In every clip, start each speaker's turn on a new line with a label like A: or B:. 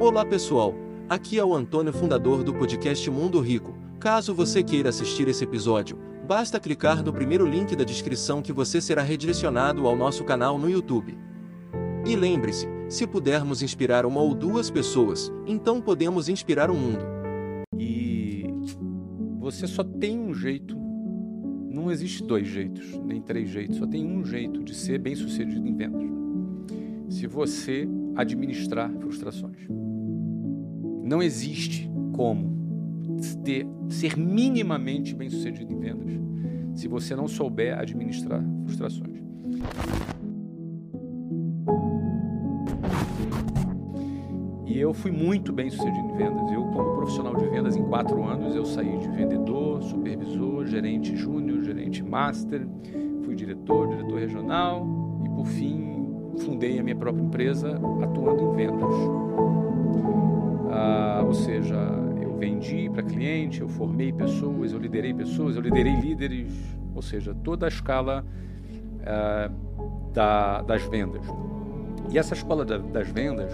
A: Olá pessoal, aqui é o Antônio, fundador do podcast Mundo Rico. Caso você queira assistir esse episódio, basta clicar no primeiro link da descrição que você será redirecionado ao nosso canal no YouTube. E lembre-se, se pudermos inspirar uma ou duas pessoas, então podemos inspirar o mundo.
B: E você só tem um jeito, não existe dois jeitos, nem três jeitos, só tem um jeito de ser bem sucedido em vendas. Se você administrar frustrações. Não existe como ter, ser minimamente bem sucedido em vendas se você não souber administrar frustrações. E eu fui muito bem sucedido em vendas. Eu, como profissional de vendas, em quatro anos, eu saí de vendedor, supervisor, gerente júnior, gerente master, fui diretor, diretor regional e, por fim, fundei a minha própria empresa atuando em vendas. Ah, ou seja, eu vendi para cliente, eu formei pessoas, eu liderei pessoas, eu liderei líderes, ou seja, toda a escala ah, da, das vendas. E essa escola da, das vendas,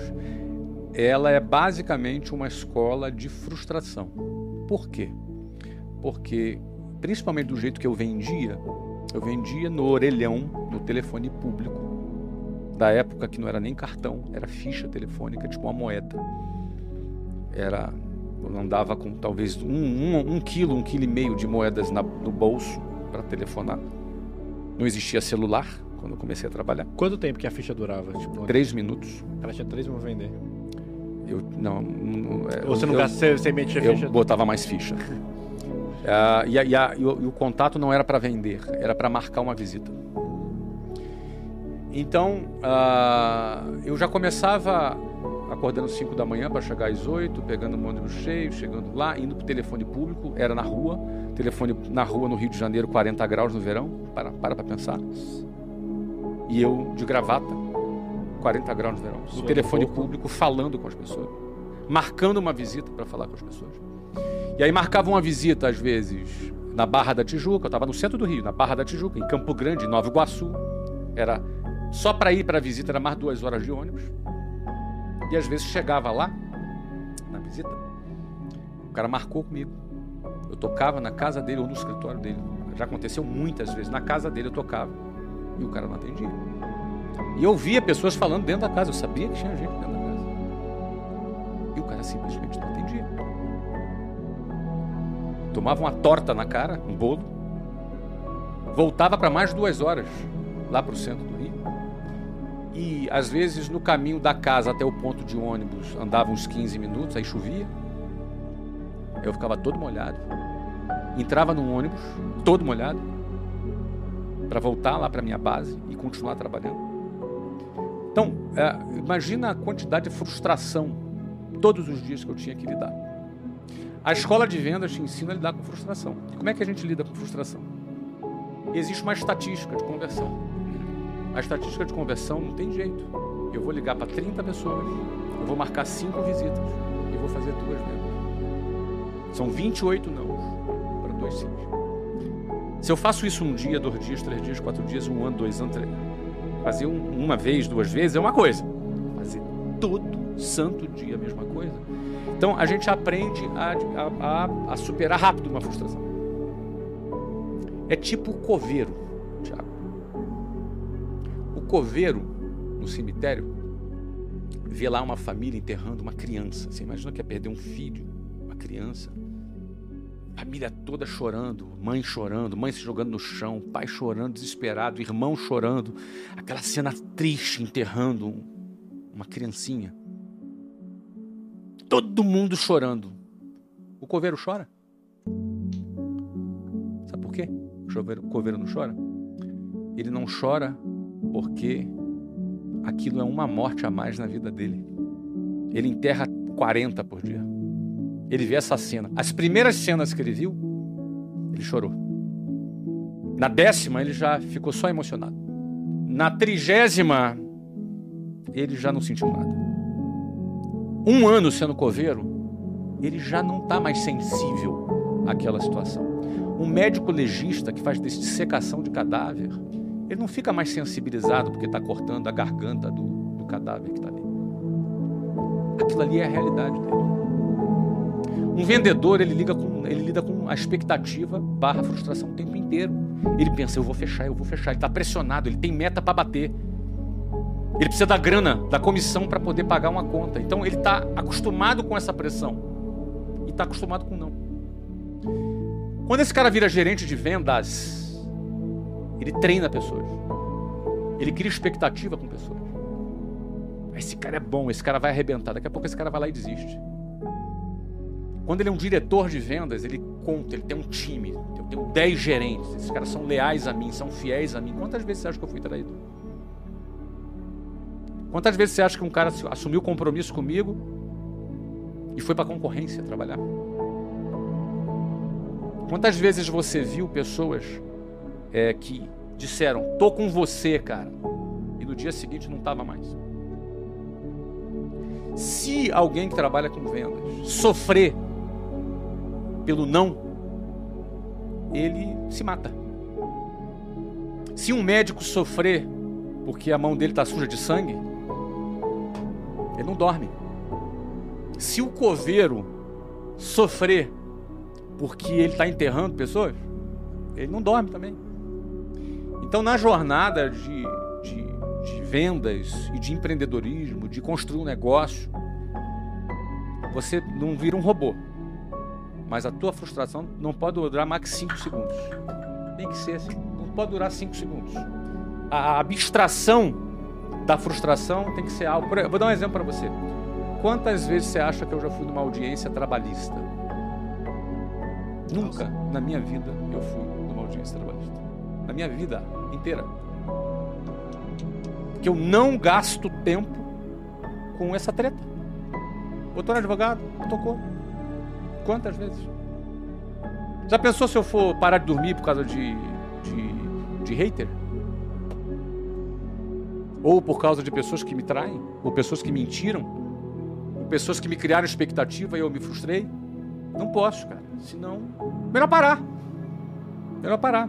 B: ela é basicamente uma escola de frustração. Por quê? Porque, principalmente do jeito que eu vendia, eu vendia no orelhão, no telefone público, da época que não era nem cartão, era ficha telefônica, tipo uma moeda. Era, eu andava com talvez um, um, um quilo, um quilo e meio de moedas na, no bolso para telefonar. Não existia celular quando eu comecei a trabalhar.
C: Quanto tempo que a ficha durava? Tipo,
B: três minutos.
C: Ela tinha três para vender.
B: Eu não. não
C: Ou você não gasta, você metia ficha?
B: Eu botava mais ficha. uh, e, a, e, a, e, o, e o contato não era para vender, era para marcar uma visita. Então, uh, eu já começava acordando às 5 da manhã para chegar às 8, pegando o ônibus cheio, chegando lá, indo para o telefone público, era na rua, telefone na rua no Rio de Janeiro, 40 graus no verão, para para para pensar. E eu de gravata, 40 graus no verão, no telefone público, falando com as pessoas, marcando uma visita para falar com as pessoas. E aí marcava uma visita, às vezes, na Barra da Tijuca, eu estava no centro do Rio, na Barra da Tijuca, em Campo Grande, em Nova Iguaçu, era só para ir para a visita era mais duas horas de ônibus. E às vezes chegava lá, na visita, o cara marcou comigo. Eu tocava na casa dele ou no escritório dele. Já aconteceu muitas vezes. Na casa dele eu tocava e o cara não atendia. E eu via pessoas falando dentro da casa. Eu sabia que tinha gente dentro da casa. E o cara simplesmente não atendia. Tomava uma torta na cara, um bolo. Voltava para mais duas horas lá para o centro do. E às vezes no caminho da casa até o ponto de ônibus andava uns 15 minutos, aí chovia. Eu ficava todo molhado. Entrava num ônibus, todo molhado, para voltar lá para minha base e continuar trabalhando. Então, é, imagina a quantidade de frustração todos os dias que eu tinha que lidar. A escola de vendas te ensina a lidar com frustração. Como é que a gente lida com frustração? Existe uma estatística de conversão. A estatística de conversão não tem jeito. Eu vou ligar para 30 pessoas, eu vou marcar 5 visitas e vou fazer duas vendas. São 28 não para dois sim. Se eu faço isso um dia, dois dias, três dias, quatro dias, um ano, dois anos, três, fazer um, uma vez, duas vezes é uma coisa. Fazer todo santo dia a mesma coisa. Então a gente aprende a, a, a, a superar rápido uma frustração. É tipo coveiro, coveiro no cemitério vê lá uma família enterrando uma criança. Você imagina que ia perder um filho, uma criança. Família toda chorando, mãe chorando, mãe se jogando no chão, pai chorando, desesperado, irmão chorando. Aquela cena triste enterrando uma criancinha. Todo mundo chorando. O coveiro chora. Sabe por quê? O coveiro não chora? Ele não chora porque aquilo é uma morte a mais na vida dele. Ele enterra 40 por dia. Ele vê essa cena. As primeiras cenas que ele viu, ele chorou. Na décima, ele já ficou só emocionado. Na trigésima, ele já não sentiu nada. Um ano sendo coveiro, ele já não está mais sensível àquela situação. Um médico legista que faz dissecação de cadáver, ele não fica mais sensibilizado porque está cortando a garganta do, do cadáver que está ali. aquilo ali é a realidade dele. Um vendedor, ele, liga com, ele lida com a expectativa barra frustração o tempo inteiro. Ele pensa, eu vou fechar, eu vou fechar. Ele está pressionado, ele tem meta para bater. Ele precisa da grana, da comissão para poder pagar uma conta. Então ele está acostumado com essa pressão. E está acostumado com não. Quando esse cara vira gerente de vendas, ele treina pessoas. Ele cria expectativa com pessoas. Esse cara é bom, esse cara vai arrebentar. Daqui a pouco esse cara vai lá e desiste. Quando ele é um diretor de vendas, ele conta, ele tem um time, eu tenho 10 gerentes, esses caras são leais a mim, são fiéis a mim. Quantas vezes você acha que eu fui traído? Quantas vezes você acha que um cara assumiu compromisso comigo e foi para concorrência trabalhar? Quantas vezes você viu pessoas é, que disseram, tô com você, cara, e no dia seguinte não estava mais? Se alguém que trabalha com vendas sofrer pelo não, ele se mata. Se um médico sofrer porque a mão dele está suja de sangue, ele não dorme. Se o coveiro sofrer porque ele está enterrando pessoas, ele não dorme também. Então, na jornada de, de, de vendas e de empreendedorismo, de construir um negócio, você não vira um robô. Mas a tua frustração não pode durar mais que 5 segundos. Tem que ser assim. Não pode durar 5 segundos. A abstração da frustração tem que ser algo. Vou dar um exemplo para você. Quantas vezes você acha que eu já fui numa audiência trabalhista? Nunca na minha vida eu fui numa audiência trabalhista. Na minha vida inteira. Porque eu não gasto tempo com essa treta. Botou no advogado, tocou. Quantas vezes? Já pensou se eu for parar de dormir por causa de, de, de hater? Ou por causa de pessoas que me traem? Ou pessoas que mentiram? Ou pessoas que me criaram expectativa e eu me frustrei? Não posso, cara. Senão, melhor parar. Melhor parar.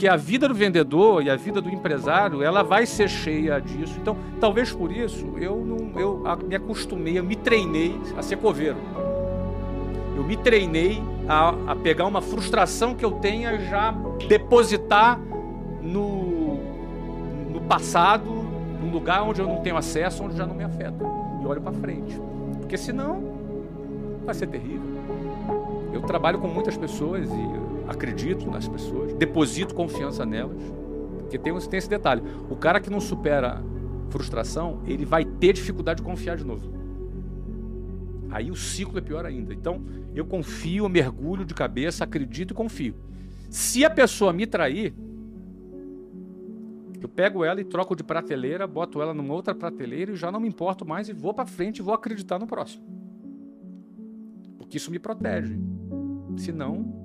B: Porque a vida do vendedor e a vida do empresário, ela vai ser cheia disso. Então, talvez por isso, eu, não, eu me acostumei, eu me treinei a ser coveiro. Eu me treinei a, a pegar uma frustração que eu tenha já depositar no, no passado, num lugar onde eu não tenho acesso, onde já não me afeta. E olho para frente. Porque senão vai ser terrível. Eu trabalho com muitas pessoas e acredito nas pessoas, deposito confiança nelas. Porque tem, tem esse detalhe: o cara que não supera frustração, ele vai ter dificuldade de confiar de novo. Aí o ciclo é pior ainda. Então, eu confio, mergulho de cabeça, acredito e confio. Se a pessoa me trair, eu pego ela e troco de prateleira, boto ela numa outra prateleira e já não me importo mais e vou para frente e vou acreditar no próximo. Porque isso me protege. Senão,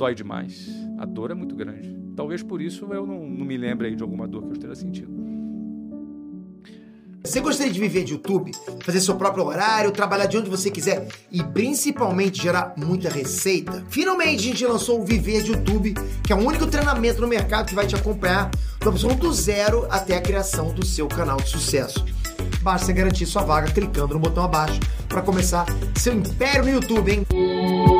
B: dói demais. A dor é muito grande. Talvez por isso eu não, não me lembre aí de alguma dor que eu esteja sentindo.
D: Você gostaria de viver de YouTube, fazer seu próprio horário, trabalhar de onde você quiser e principalmente gerar muita receita? Finalmente a gente lançou o Viver de YouTube, que é o único treinamento no mercado que vai te acompanhar do absoluto zero até a criação do seu canal de sucesso. Basta garantir sua vaga clicando no botão abaixo para começar seu império no YouTube, hein?